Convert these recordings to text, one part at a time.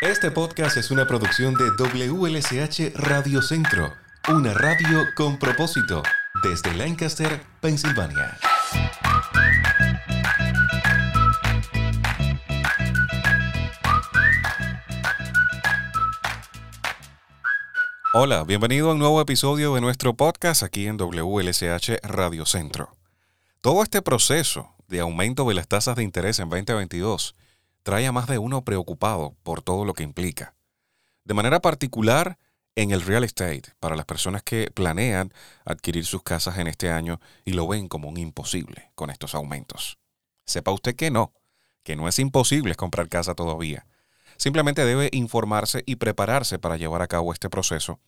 Este podcast es una producción de WLSH Radio Centro, una radio con propósito, desde Lancaster, Pensilvania. Hola, bienvenido a un nuevo episodio de nuestro podcast aquí en WLSH Radio Centro. Todo este proceso de aumento de las tasas de interés en 2022 trae a más de uno preocupado por todo lo que implica. De manera particular, en el real estate, para las personas que planean adquirir sus casas en este año y lo ven como un imposible con estos aumentos. Sepa usted que no, que no es imposible comprar casa todavía. Simplemente debe informarse y prepararse para llevar a cabo este proceso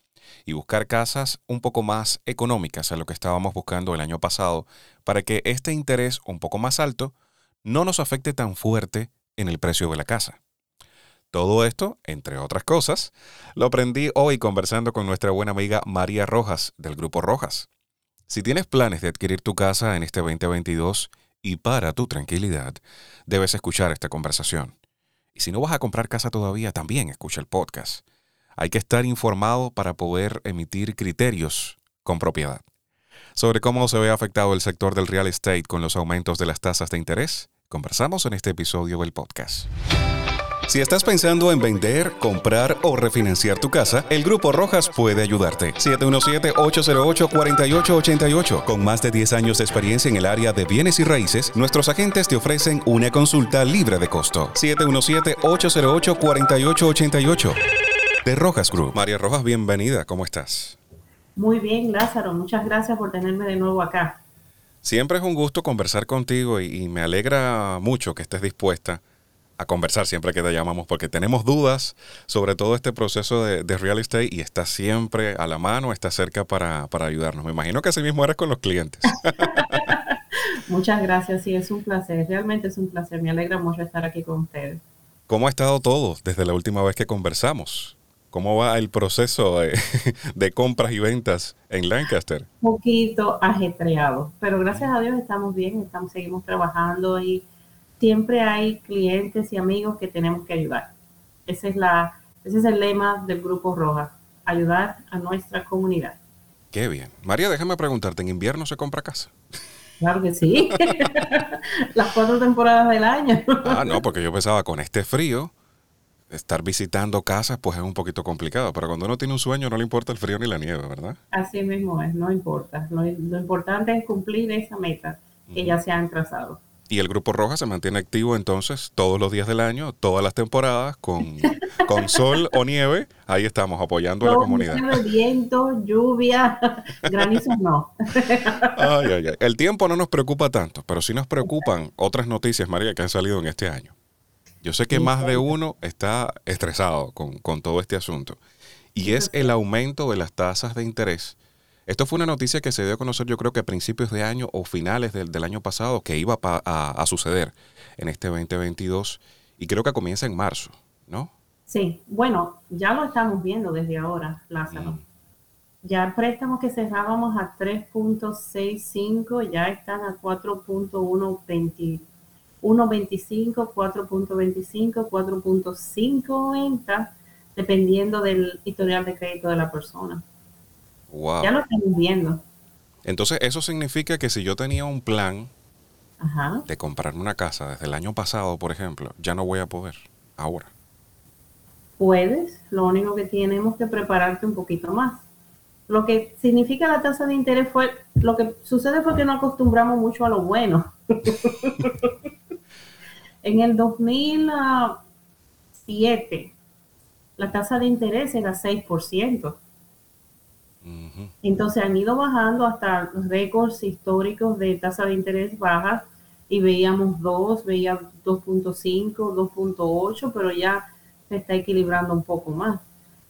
y buscar casas un poco más económicas a lo que estábamos buscando el año pasado para que este interés un poco más alto no nos afecte tan fuerte en el precio de la casa. Todo esto, entre otras cosas, lo aprendí hoy conversando con nuestra buena amiga María Rojas del Grupo Rojas. Si tienes planes de adquirir tu casa en este 2022 y para tu tranquilidad, debes escuchar esta conversación. Y si no vas a comprar casa todavía, también escucha el podcast. Hay que estar informado para poder emitir criterios con propiedad. Sobre cómo se ve afectado el sector del real estate con los aumentos de las tasas de interés, Conversamos en este episodio del podcast. Si estás pensando en vender, comprar o refinanciar tu casa, el Grupo Rojas puede ayudarte. 717-808-4888. Con más de 10 años de experiencia en el área de bienes y raíces, nuestros agentes te ofrecen una consulta libre de costo. 717-808-4888. De Rojas Group. María Rojas, bienvenida. ¿Cómo estás? Muy bien, Lázaro. Muchas gracias por tenerme de nuevo acá. Siempre es un gusto conversar contigo y, me alegra mucho que estés dispuesta a conversar siempre que te llamamos porque tenemos dudas sobre todo este proceso de, real estate y estás siempre a la mano, estás cerca para, para ayudarnos. Me imagino que así mismo eres con los clientes. Muchas gracias, sí, es un placer, realmente es un placer, me alegra mucho estar aquí con ustedes. ¿Cómo ha estado todo desde la última vez que conversamos? ¿Cómo va el proceso de, compras y ventas en Lancaster? Un poquito ajetreado, pero gracias a Dios estamos bien, estamos, seguimos trabajando y siempre hay clientes y amigos que tenemos que ayudar. Ese es, la, ese es el lema del Grupo Roja, ayudar a nuestra comunidad. Qué bien. María, déjame preguntarte, ¿en invierno se compra casa? Claro que sí. Las cuatro temporadas del año. ah, no, porque yo pensaba con este frío estar visitando casas pues es un poquito complicado, pero cuando uno tiene un sueño no le importa el frío ni la nieve, ¿verdad? Así mismo es, no importa. Lo, importante es cumplir esa meta que ya se han trazado. Y el Grupo Roja se mantiene activo entonces todos los días del año, todas las temporadas, con, con sol o nieve. Ahí estamos apoyando a la comunidad. viento, lluvia, granizos no. Ay, ay, ay. El tiempo no nos preocupa tanto, pero sí nos preocupan otras noticias, María, que han salido en este año. Yo sé que más de uno está estresado con, todo este asunto. Y es el aumento de las tasas de interés. Esto fue una noticia que se dio a conocer yo creo que a principios de año o finales del, año pasado que iba a, suceder en este 2022 y creo que comienza en marzo, ¿no? Sí, bueno, ya lo estamos viendo desde ahora, Lázaro. Mm. Ya el préstamo que cerrábamos a 3.65 ya están a 4.120 1.25, 4.25, 4.50, dependiendo del historial de crédito de la persona. Wow. Ya lo estamos viendo. Entonces, eso significa que si yo tenía un plan de comprarme una casa desde el año pasado, por ejemplo, ya no voy a poder ahora. Puedes, lo único que tenemos que prepararte un poquito más. Lo que significa la tasa de interés fue, lo que sucede fue que no acostumbramos mucho a lo bueno. En el 2007, la tasa de interés era 6%. Entonces han ido bajando hasta récords históricos de tasa de interés bajas y veíamos 2, veíamos 2.5, 2.8, pero ya se está equilibrando un poco más.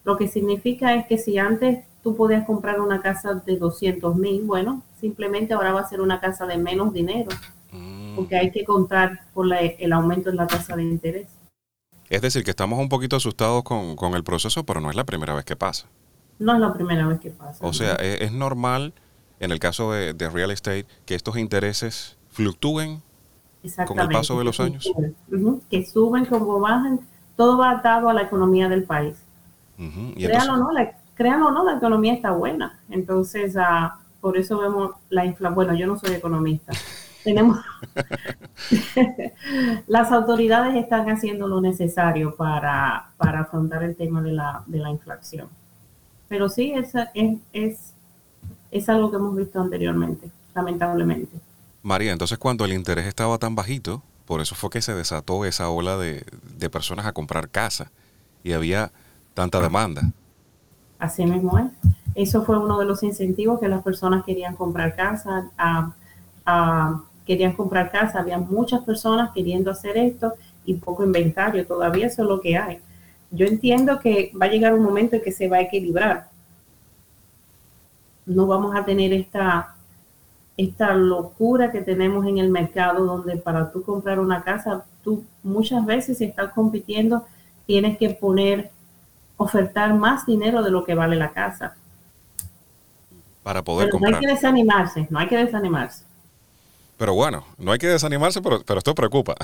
Lo que significa es que si antes tú podías comprar una casa de 200 mil, bueno, simplemente ahora va a ser una casa de menos dinero porque hay que contar por el aumento en la tasa de interés. Es decir, que estamos un poquito asustados con, el proceso, pero no es la primera vez que pasa. No es la primera vez que pasa. O sea, es, normal en el caso de, real estate que estos intereses fluctúen con el paso de los años. Que suben como bajan. todo va atado a la economía del país. créanlo, o no, la, créanlo no, la economía está buena. Entonces, uh, por eso vemos la inflación. Bueno, yo no soy economista. Tenemos las autoridades están haciendo lo necesario para, para afrontar el tema de la, de la inflación. Pero sí, es, es, es, es algo que hemos visto anteriormente, lamentablemente. María, entonces cuando el interés estaba tan bajito, por eso fue que se desató esa ola de, de personas a comprar casa y había tanta demanda. Así mismo es. Eso fue uno de los incentivos que las personas querían comprar casa, querían comprar casa. Había muchas personas queriendo hacer esto y poco inventario. Todavía eso es lo que hay. Yo entiendo que va a llegar un momento en que se va a equilibrar. No vamos a tener esta, esta locura que tenemos en el mercado donde para tú comprar una casa, tú muchas veces si estás compitiendo tienes que poner, ofertar más dinero de lo que vale la casa para poder comprar. No hay que desanimarse, no hay que desanimarse. Pero bueno, no hay que desanimarse, pero, pero esto preocupa.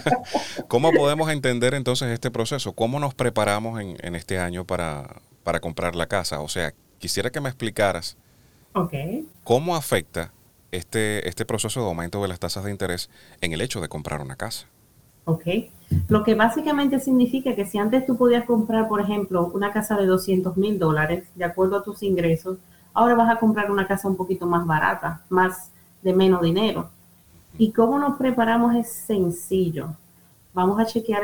¿Cómo podemos entender entonces este proceso? ¿Cómo nos preparamos en, este año para, para, comprar la casa? O sea, quisiera que me explicaras cómo afecta este, este proceso de aumento de las tasas de interés en el hecho de comprar una casa. Ok. Lo que básicamente significa que si antes tú podías comprar, por ejemplo, una casa de 200 mil dólares, de acuerdo a tus ingresos, ahora vas a comprar una casa un poquito más barata, más de menos dinero. ¿Y cómo nos preparamos? Es sencillo. Vamos a chequear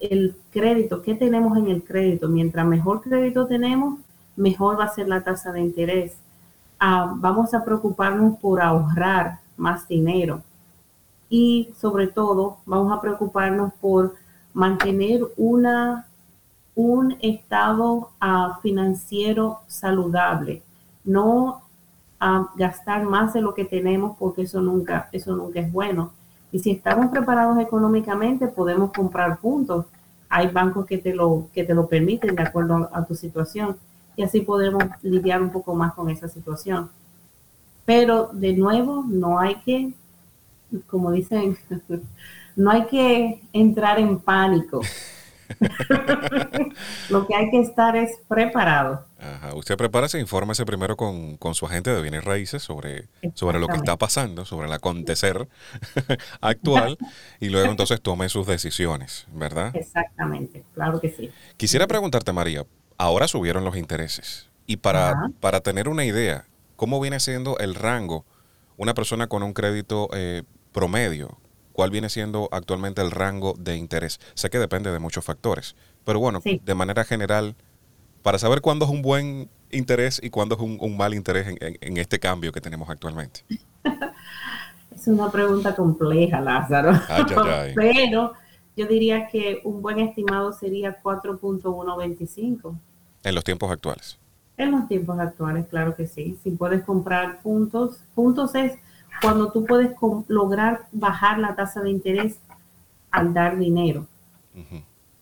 el, crédito, qué tenemos en el crédito. Mientras mejor crédito tenemos, mejor va a ser la tasa de interés. Ah, vamos a preocuparnos por ahorrar más dinero. Y sobre todo, vamos a preocuparnos por mantener una, un estado ah, financiero saludable no a gastar más de lo que tenemos porque eso nunca, eso nunca es bueno. Y si estamos preparados económicamente, podemos comprar puntos. Hay bancos que te lo, que te lo permiten de acuerdo a, tu situación y así podemos lidiar un poco más con esa situación. Pero de nuevo, no hay que, como dicen, no hay que entrar en pánico. Lo que hay que estar es preparado. Ajá. Usted prepárese, infórmese primero con, su agente de bienes raíces sobre, sobre lo que está pasando, sobre el acontecer actual, y luego entonces tome sus decisiones, ¿verdad? Exactamente, claro que sí. Quisiera preguntarte, María, ahora subieron los intereses, y para, para tener una idea, ¿cómo viene siendo el rango una persona con un crédito eh, promedio? ¿Cuál viene siendo actualmente el rango de interés? Sé que depende de muchos factores, pero bueno, de manera general, para saber cuándo es un buen interés y cuándo es un, mal interés en, este cambio que tenemos actualmente. es una pregunta compleja, Lázaro. Pero yo diría que un buen estimado sería 4.125. En los tiempos actuales. En los tiempos actuales, claro que sí. Si puedes comprar puntos, puntos es cuando tú puedes lograr bajar la tasa de interés al dar dinero.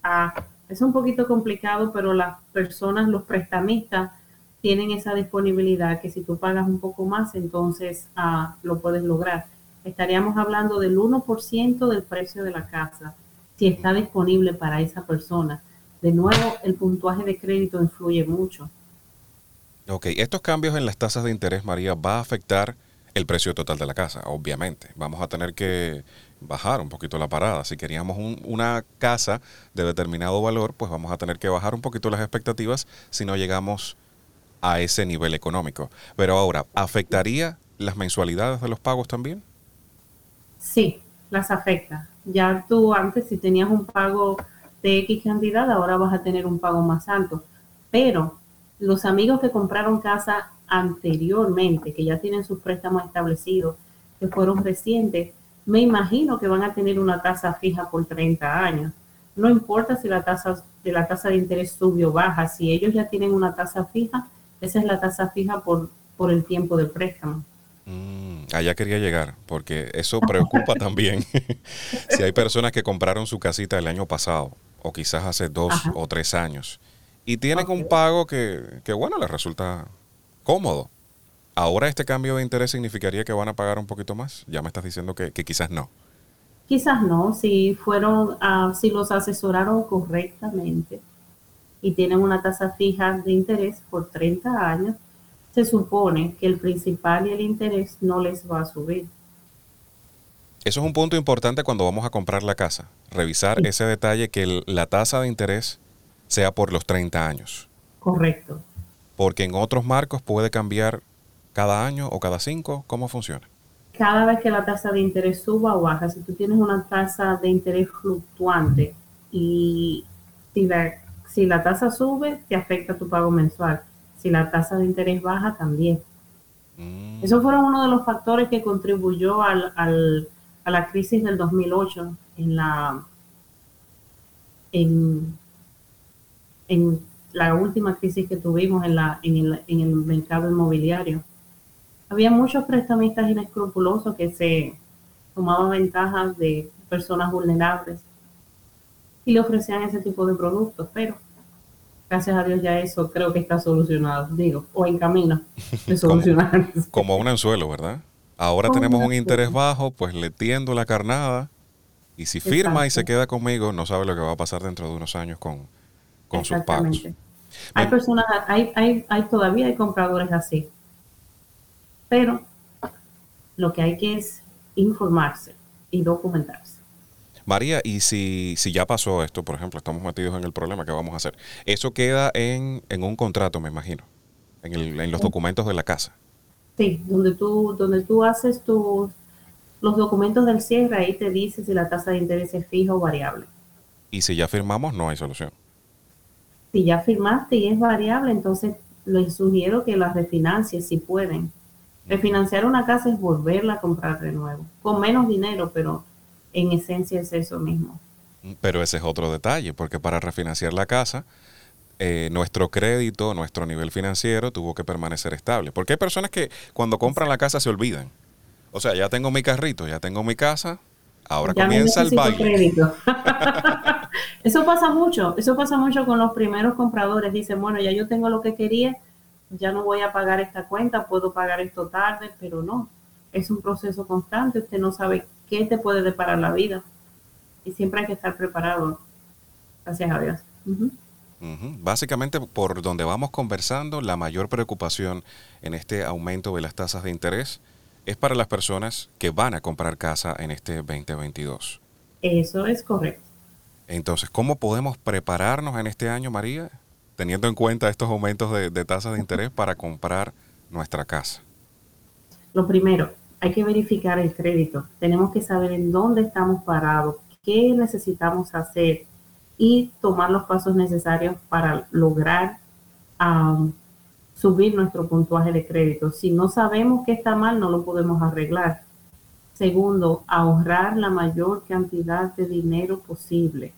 Ah, es un poquito complicado, pero las personas, los prestamistas, tienen esa disponibilidad que si tú pagas un poco más, entonces ah, lo puedes lograr. Estaríamos hablando del 1% del precio de la casa, si está disponible para esa persona. De nuevo, el puntuaje de crédito influye mucho. Ok, estos cambios en las tasas de interés, María, va a afectar el precio total de la casa, obviamente. Vamos a tener que bajar un poquito la parada. Si queríamos una casa de determinado valor, pues vamos a tener que bajar un poquito las expectativas si no llegamos a ese nivel económico. Pero ahora, ¿afectaría las mensualidades de los pagos también? Sí, las afecta. Ya tú antes si tenías un pago de X cantidad, ahora vas a tener un pago más alto. Pero los amigos que compraron casa anteriormente, que ya tienen sus préstamos establecidos, que fueron recientes, me imagino que van a tener una tasa fija por 30 años. No importa si la tasa de la tasa de interés sube o baja, si ellos ya tienen una tasa fija, esa es la tasa fija por, por el tiempo del préstamo. Mm, allá quería llegar, porque eso preocupa también. si hay personas que compraron su casita el año pasado, o quizás hace dos o tres años, y tienen un pago que, que, bueno, les resulta cómodo. Ahora este cambio de interés significaría que van a pagar un poquito más. Ya me estás diciendo que, quizás no. Quizás no, si fueron, ah, si los asesoraron correctamente y tienen una tasa fija de interés por 30 años, se supone que el principal y el interés no les va a subir. Eso es un punto importante cuando vamos a comprar la casa, revisar ese detalle que la tasa de interés sea por los 30 años. Correcto. Porque en otros marcos puede cambiar cada año o cada cinco. ¿Cómo funciona? Cada vez que la tasa de interés suba o baja, si tú tienes una tasa de interés fluctuante y si la, si la tasa sube, te afecta tu pago mensual. Si la tasa de interés baja, también. Mm. Esos fueron uno de los factores que contribuyó al, al, a la crisis del 2008 en la en, en la última crisis que tuvimos en, la, en, el, en el mercado inmobiliario. Había muchos prestamistas inescrupulosos que se tomaban ventajas de personas vulnerables y le ofrecían ese tipo de productos, pero gracias a Dios ya eso creo que está solucionado, digo, o en camino de solucionar. como, un anzuelo, ¿verdad? Ahora tenemos un interés bajo, pues le tiendo la carnada y si firma y se queda conmigo, no sabe lo que va a pasar dentro de unos años con, con sus pagos. Hay personas, hay, hay, hay todavía hay compradores así. Pero lo que hay que es informarse y documentarse. María, y si, si ya pasó esto, por ejemplo, estamos metidos en el problema, ¿qué vamos a hacer? Eso queda en, un contrato, me imagino, en, el, en los documentos de la casa. Sí, donde tú, donde tú haces tus los documentos del cierre, ahí te dice si la tasa de interés es fija o variable. Y si ya firmamos, no hay solución si ya firmaste y es variable, entonces les sugiero que la refinancies si pueden. Refinanciar una casa es volverla a comprar de nuevo, con menos dinero, pero en esencia es eso mismo. Pero ese es otro detalle, porque para refinanciar la casa, eh, nuestro crédito, nuestro nivel financiero tuvo que permanecer estable. Porque hay personas que cuando compran la casa se olvidan. O sea, ya tengo mi carrito, ya tengo mi casa, ahora comienza el baile. Eso pasa mucho, eso pasa mucho con los primeros compradores. Dicen, bueno, ya yo tengo lo que quería, ya no voy a pagar esta cuenta, puedo pagar esto tarde, pero no. Es un proceso constante, usted no sabe qué te puede deparar la vida. Y siempre hay que estar preparado. Gracias a Dios. Básicamente, por donde vamos conversando, la mayor preocupación en este aumento de las tasas de interés es para las personas que van a comprar casa en este 2022. Eso es correcto. Entonces, ¿cómo podemos prepararnos en este año, María, teniendo en cuenta estos aumentos de, tasas de interés para comprar nuestra casa? Lo primero, hay que verificar el crédito. Tenemos que saber en dónde estamos parados, qué necesitamos hacer y tomar los pasos necesarios para lograr subir nuestro puntuaje de crédito. Si no sabemos qué está mal, no lo podemos arreglar. Segundo, ahorrar la mayor cantidad de dinero posible.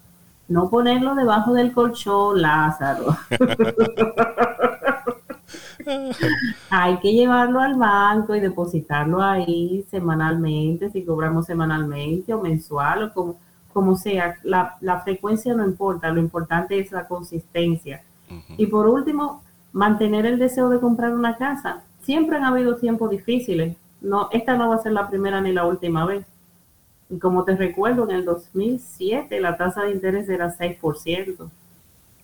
No ponerlo debajo del colchón, Lázaro. Hay que llevarlo al banco y depositarlo ahí semanalmente, si cobramos semanalmente o mensual o como, como sea. La, frecuencia no importa, lo importante es la consistencia. Y por último, mantener el deseo de comprar una casa. Siempre han habido tiempos difíciles, no, esta no va a ser la primera ni la última vez. Y como te recuerdo, en el 2007 la tasa de interés era 6%.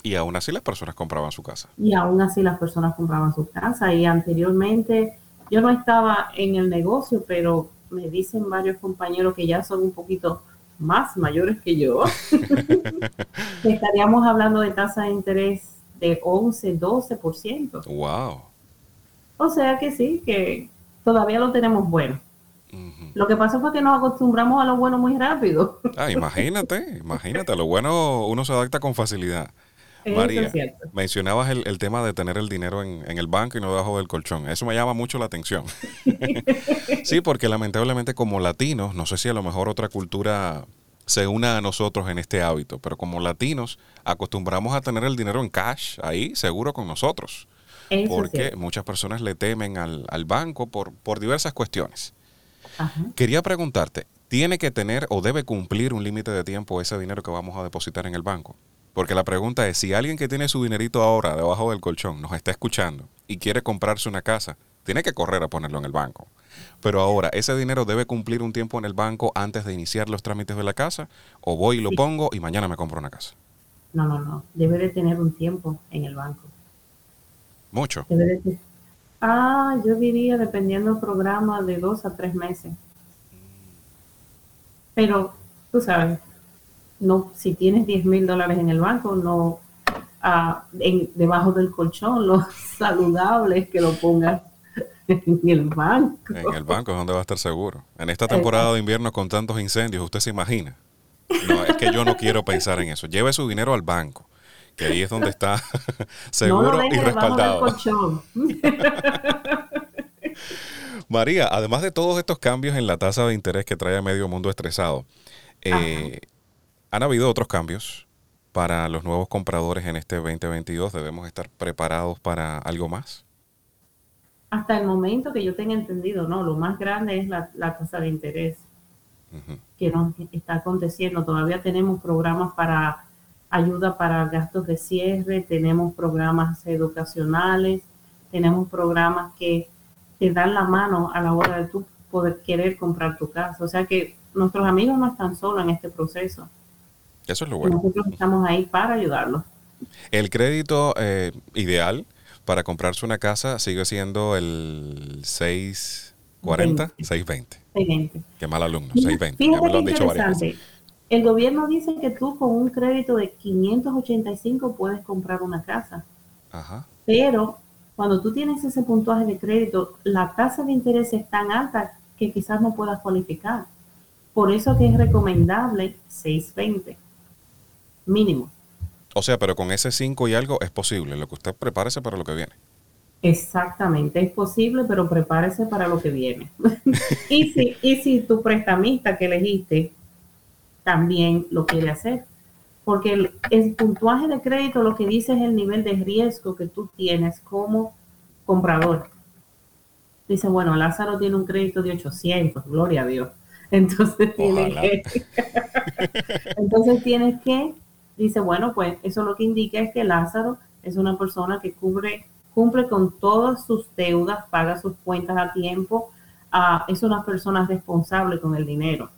Y aún así las personas compraban su casa. Y aún así las personas compraban su casa. Y anteriormente yo no estaba en el negocio, pero me dicen varios compañeros que ya son un poquito más mayores que yo. estaríamos hablando de tasa de interés de 11, 12%. Wow. O sea que sí, que todavía lo tenemos bueno. Lo que pasa fue que nos acostumbramos a lo bueno muy rápido. Ah, imagínate, imagínate, lo bueno uno se adapta con facilidad. María, mencionabas el, tema de tener el dinero en, en, el banco y no debajo del colchón. Eso me llama mucho la atención. sí, porque lamentablemente como latinos, no sé si a lo mejor otra cultura se una a nosotros en este hábito, pero como latinos acostumbramos a tener el dinero en cash ahí, seguro con nosotros porque muchas personas le temen al, banco por, por, diversas cuestiones. Quería preguntarte, ¿tiene que tener o debe cumplir un límite de tiempo ese dinero que vamos a depositar en el banco? Porque la pregunta es, si alguien que tiene su dinerito ahora debajo del colchón nos está escuchando y quiere comprarse una casa, tiene que correr a ponerlo en el banco. Pero ahora, ¿ese dinero debe cumplir un tiempo en el banco antes de iniciar los trámites de la casa? ¿O voy y lo pongo y mañana me compro una casa? No, no, no. Debe de tener un tiempo en el banco. Mucho. Debe de Ah, yo diría, dependiendo del programa, de dos a tres meses. Pero, tú sabes, no, si tienes 10 mil dólares en el banco, no, ah, en, debajo del colchón, lo saludable es que lo pongas en el banco. En el banco es donde va a estar seguro. En esta temporada de invierno con tantos incendios, ¿usted se imagina? No, es que yo no quiero pensar en eso. Lleve su dinero al banco, que ahí es donde está seguro y respaldado. María, además de todos estos cambios en la tasa de interés que trae a medio mundo estresado, eh, ¿han habido otros cambios para los nuevos compradores en este 2022? ¿Debemos estar preparados para algo más? Hasta el momento que yo tenga entendido, no, lo más grande es la, tasa de interés que nos está aconteciendo. Todavía tenemos programas para ayuda para gastos de cierre, tenemos programas educacionales, tenemos programas que te dan la mano a la hora de tú poder querer comprar tu casa. O sea que nuestros amigos no están solos en este proceso. Eso es lo bueno. Nosotros estamos ahí para ayudarlos. El crédito eh, ideal para comprarse una casa sigue siendo el 640, 620. 620. Qué mal alumno, 620. ya me lo han dicho varias veces. El gobierno dice que tú con un crédito de 585 puedes comprar una casa. Ajá. Pero cuando tú tienes ese puntuaje de crédito, la tasa de interés es tan alta que quizás no puedas cualificar. Por eso que es recomendable 620 mínimo. O sea, pero con ese 5 y algo es posible. Lo que usted prepárese para lo que viene. Exactamente, es posible, pero prepárese para lo que viene. y, si, y si tu prestamista que elegiste también lo quiere hacer. Porque el, el, puntuaje de crédito lo que dice es el nivel de riesgo que tú tienes como comprador. Dice, bueno, Lázaro tiene un crédito de 800, gloria a Dios. Entonces tienes que, entonces tienes que dice, bueno, pues eso lo que indica es que Lázaro es una persona que cubre, cumple con todas sus deudas, paga sus cuentas a tiempo, uh, es una persona responsable con el dinero.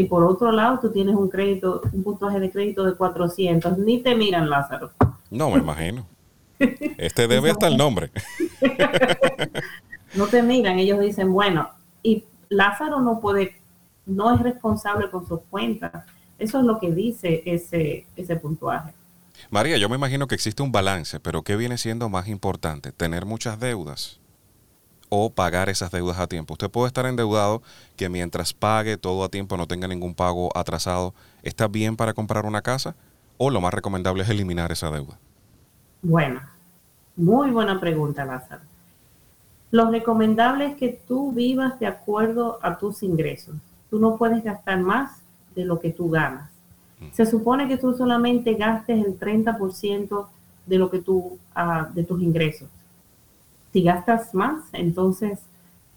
Y por otro lado, tú tienes un crédito, un puntaje de crédito de 400, ni te miran, Lázaro. No, me imagino. Este debe hasta el nombre. no te miran, ellos dicen, bueno, y Lázaro no puede, no es responsable con sus cuentas eso es lo que dice ese, ese puntuaje. María, yo me imagino que existe un balance, pero ¿qué viene siendo más importante? ¿Tener muchas deudas o pagar esas deudas a tiempo? Usted puede estar endeudado que mientras pague todo a tiempo, no tenga ningún pago atrasado, ¿está bien para comprar una casa? ¿O lo más recomendable es eliminar esa deuda? Bueno, muy buena pregunta, Lázaro. Lo recomendable es que tú vivas de acuerdo a tus ingresos. Tú no puedes gastar más de lo que tú ganas. Mm. Se supone que tú solamente gastes el 30% de lo que tú, ah, de tus ingresos. Si gastas más, entonces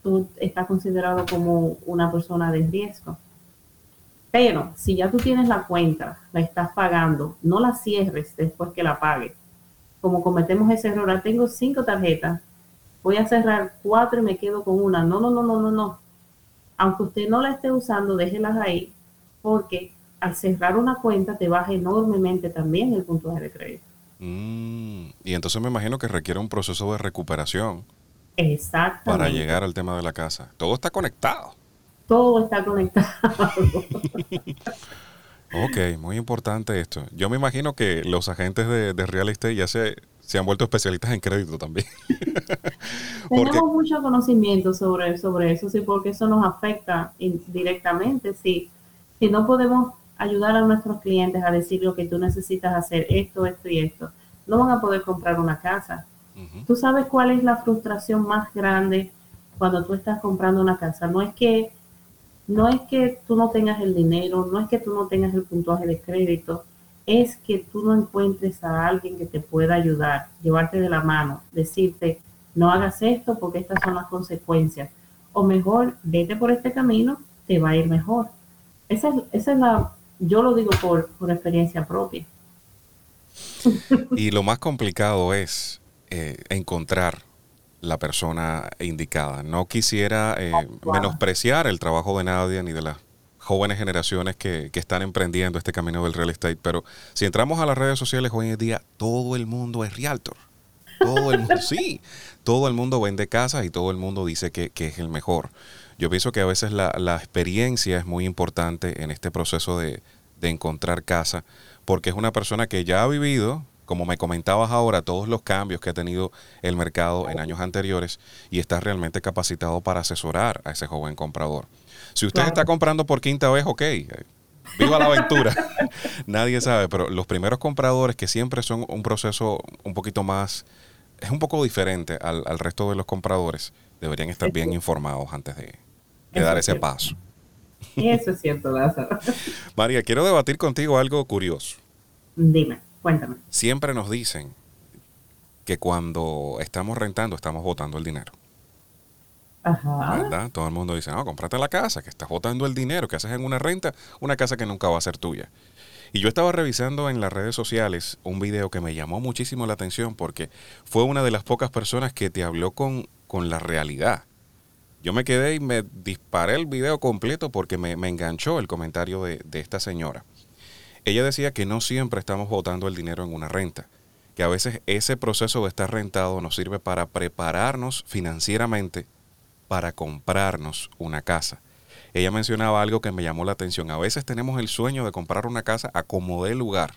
tú estás considerado como una persona de riesgo. Pero si ya tú tienes la cuenta, la estás pagando, no la cierres después que la pagues. Como cometemos ese error, ah, tengo cinco tarjetas, voy a cerrar cuatro y me quedo con una. No, no, no, no, no, no. Aunque usted no la esté usando, déjelas ahí porque al cerrar una cuenta te baja enormemente también el puntaje de crédito. Mm, y entonces me imagino que requiere un proceso de recuperación. Exacto. Para llegar al tema de la casa. Todo está conectado. Todo está conectado. ok, muy importante esto. Yo me imagino que los agentes de, real estate ya se, se, han vuelto especialistas en crédito también. Tenemos mucho conocimiento sobre, sobre eso, sí, porque eso nos afecta directamente. Sí si no podemos ayudar a nuestros clientes a decir lo que tú necesitas hacer, esto, esto y esto, no van a poder comprar una casa. Tú sabes cuál es la frustración más grande cuando tú estás comprando una casa. No es que no es que tú no tengas el dinero, no es que tú no tengas el puntuaje de crédito, es que tú no encuentres a alguien que te pueda ayudar, llevarte de la mano, decirte, no hagas esto porque estas son las consecuencias. O mejor, vete por este camino, te va a ir mejor. Esa es, la, yo lo digo por, experiencia propia. Y lo más complicado es eh, encontrar la persona indicada. No quisiera eh, menospreciar el trabajo de nadie ni de las jóvenes generaciones que, que, están emprendiendo este camino del real estate, pero si entramos a las redes sociales hoy en día, todo el mundo es realtor. Todo el mundo, sí, todo el mundo vende casas y todo el mundo dice que, que es el mejor. Yo pienso que a veces la, la, experiencia es muy importante en este proceso de, de encontrar casa, porque es una persona que ya ha vivido, como me comentabas ahora, todos los cambios que ha tenido el mercado en años anteriores y está realmente capacitado para asesorar a ese joven comprador. Si usted está comprando por quinta vez, ok, viva la aventura. Nadie sabe, pero los primeros compradores que siempre son un proceso un poquito más, es un poco diferente al, al resto de los compradores, deberían estar bien informados antes de, de dar ese paso. Eso es cierto, Lázaro. María, quiero debatir contigo algo curioso. Dime. Cuéntame. Siempre nos dicen que cuando estamos rentando estamos botando el dinero. Ajá. ¿Verdad? Todo el mundo dice, no, cómprate la casa, que estás botando el dinero, que haces en una renta, una casa que nunca va a ser tuya. Y yo estaba revisando en las redes sociales un video que me llamó muchísimo la atención porque fue una de las pocas personas que te habló con, con la realidad. Yo me quedé y me disparé el video completo porque me, me enganchó el comentario de, de esta señora. Ella decía que no siempre estamos botando el dinero en una renta, que a veces ese proceso de estar rentado nos sirve para prepararnos financieramente para comprarnos una casa. Ella mencionaba algo que me llamó la atención. A veces tenemos el sueño de comprar una casa a como dé lugar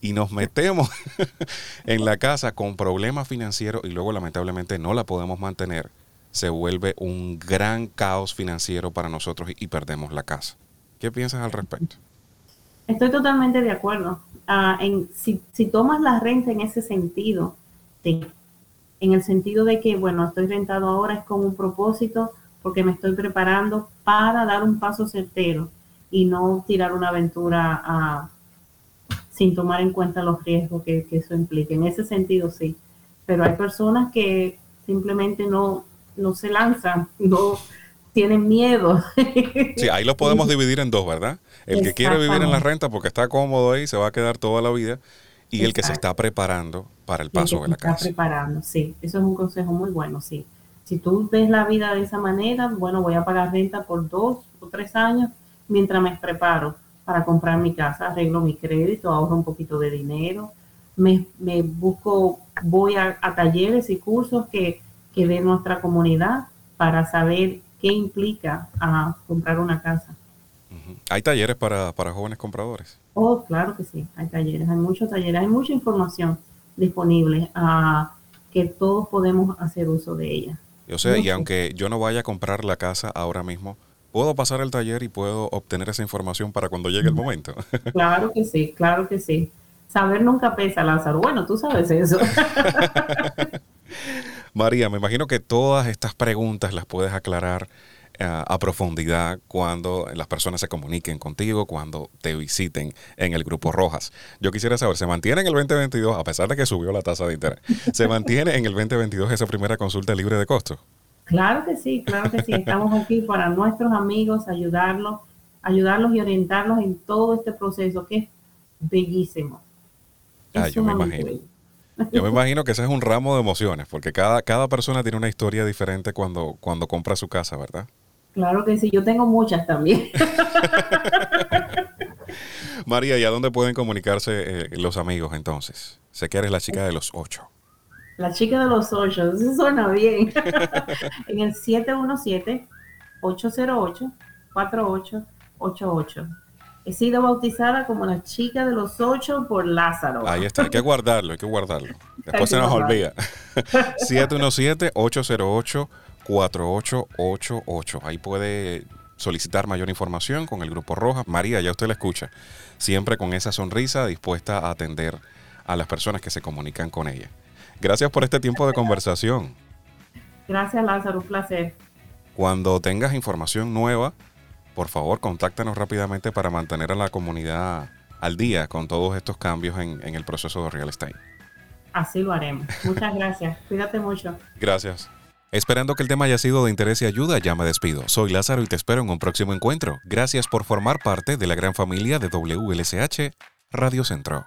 y nos metemos en la casa con problemas financieros y luego lamentablemente no la podemos mantener. Se vuelve un gran caos financiero para nosotros y perdemos la casa. ¿Qué piensas al respecto? Estoy totalmente de acuerdo. Uh, en, si, si, tomas la renta en ese sentido, en el sentido de que, bueno, estoy rentado ahora es con un propósito porque me estoy preparando para dar un paso certero y no tirar una aventura uh, sin tomar en cuenta los riesgos que, que, eso implica. En ese sentido, sí. Pero hay personas que simplemente no, no se lanzan, no tienen miedo. Sí, ahí lo podemos dividir en dos, ¿verdad? El que quiere vivir en la renta porque está cómodo ahí, se va a quedar toda la vida, y Exacto. el que se está preparando para el paso el de la casa. Está preparando, sí. Eso es un consejo muy bueno, sí. Si tú ves la vida de esa manera, bueno, voy a pagar renta por dos o tres años mientras me preparo para comprar mi casa, arreglo mi crédito, ahorro un poquito de dinero, me, me busco, voy a, a, talleres y cursos que, que de nuestra comunidad para saber qué implica a comprar una casa. ¿Hay talleres para, para, jóvenes compradores? Oh, claro que sí, hay talleres, hay muchos talleres, hay mucha información disponible uh, que todos podemos hacer uso de ella. O sea, y aunque yo no vaya a comprar la casa ahora mismo, ¿puedo pasar el taller y puedo obtener esa información para cuando llegue el momento? Claro que sí, claro que sí. Saber nunca pesa, Lázaro. Bueno, tú sabes eso. María, me imagino que todas estas preguntas las puedes aclarar a profundidad cuando las personas se comuniquen contigo, cuando te visiten en el Grupo Rojas. Yo quisiera saber, ¿se mantiene en el 2022, a pesar de que subió la tasa de interés, ¿se mantiene en el 2022 esa primera consulta libre de costo? Claro que sí, claro que sí. Estamos aquí para nuestros amigos, ayudarlos, ayudarlos y orientarlos en todo este proceso que es bellísimo. Ah, yo me imagino. Bello. Yo me imagino que ese es un ramo de emociones, porque cada, cada persona tiene una historia diferente cuando, cuando compra su casa, ¿verdad? Claro que sí, yo tengo muchas también. María, ¿y a dónde pueden comunicarse eh, los amigos entonces? Sé que eres la chica de los ocho. La chica de los ocho, eso suena bien. en el 717-808-4888. He sido bautizada como la chica de los ocho por Lázaro. Ahí está, hay que guardarlo, hay que guardarlo. Después se nos olvida. 717-808-4888. Ahí puede solicitar mayor información con el Grupo Roja. María, ya usted la escucha. Siempre con esa sonrisa dispuesta a atender a las personas que se comunican con ella. Gracias por este tiempo de conversación. Gracias, Lázaro, un placer. Cuando tengas información nueva, por favor, contáctanos rápidamente para mantener a la comunidad al día con todos estos cambios en, en el proceso de real estate. Así lo haremos. Muchas gracias. Cuídate mucho. Gracias. Esperando que el tema haya sido de interés y ayuda, ya me despido. Soy Lázaro y te espero en un próximo encuentro. Gracias por formar parte de la gran familia de WLSH Radio Centro.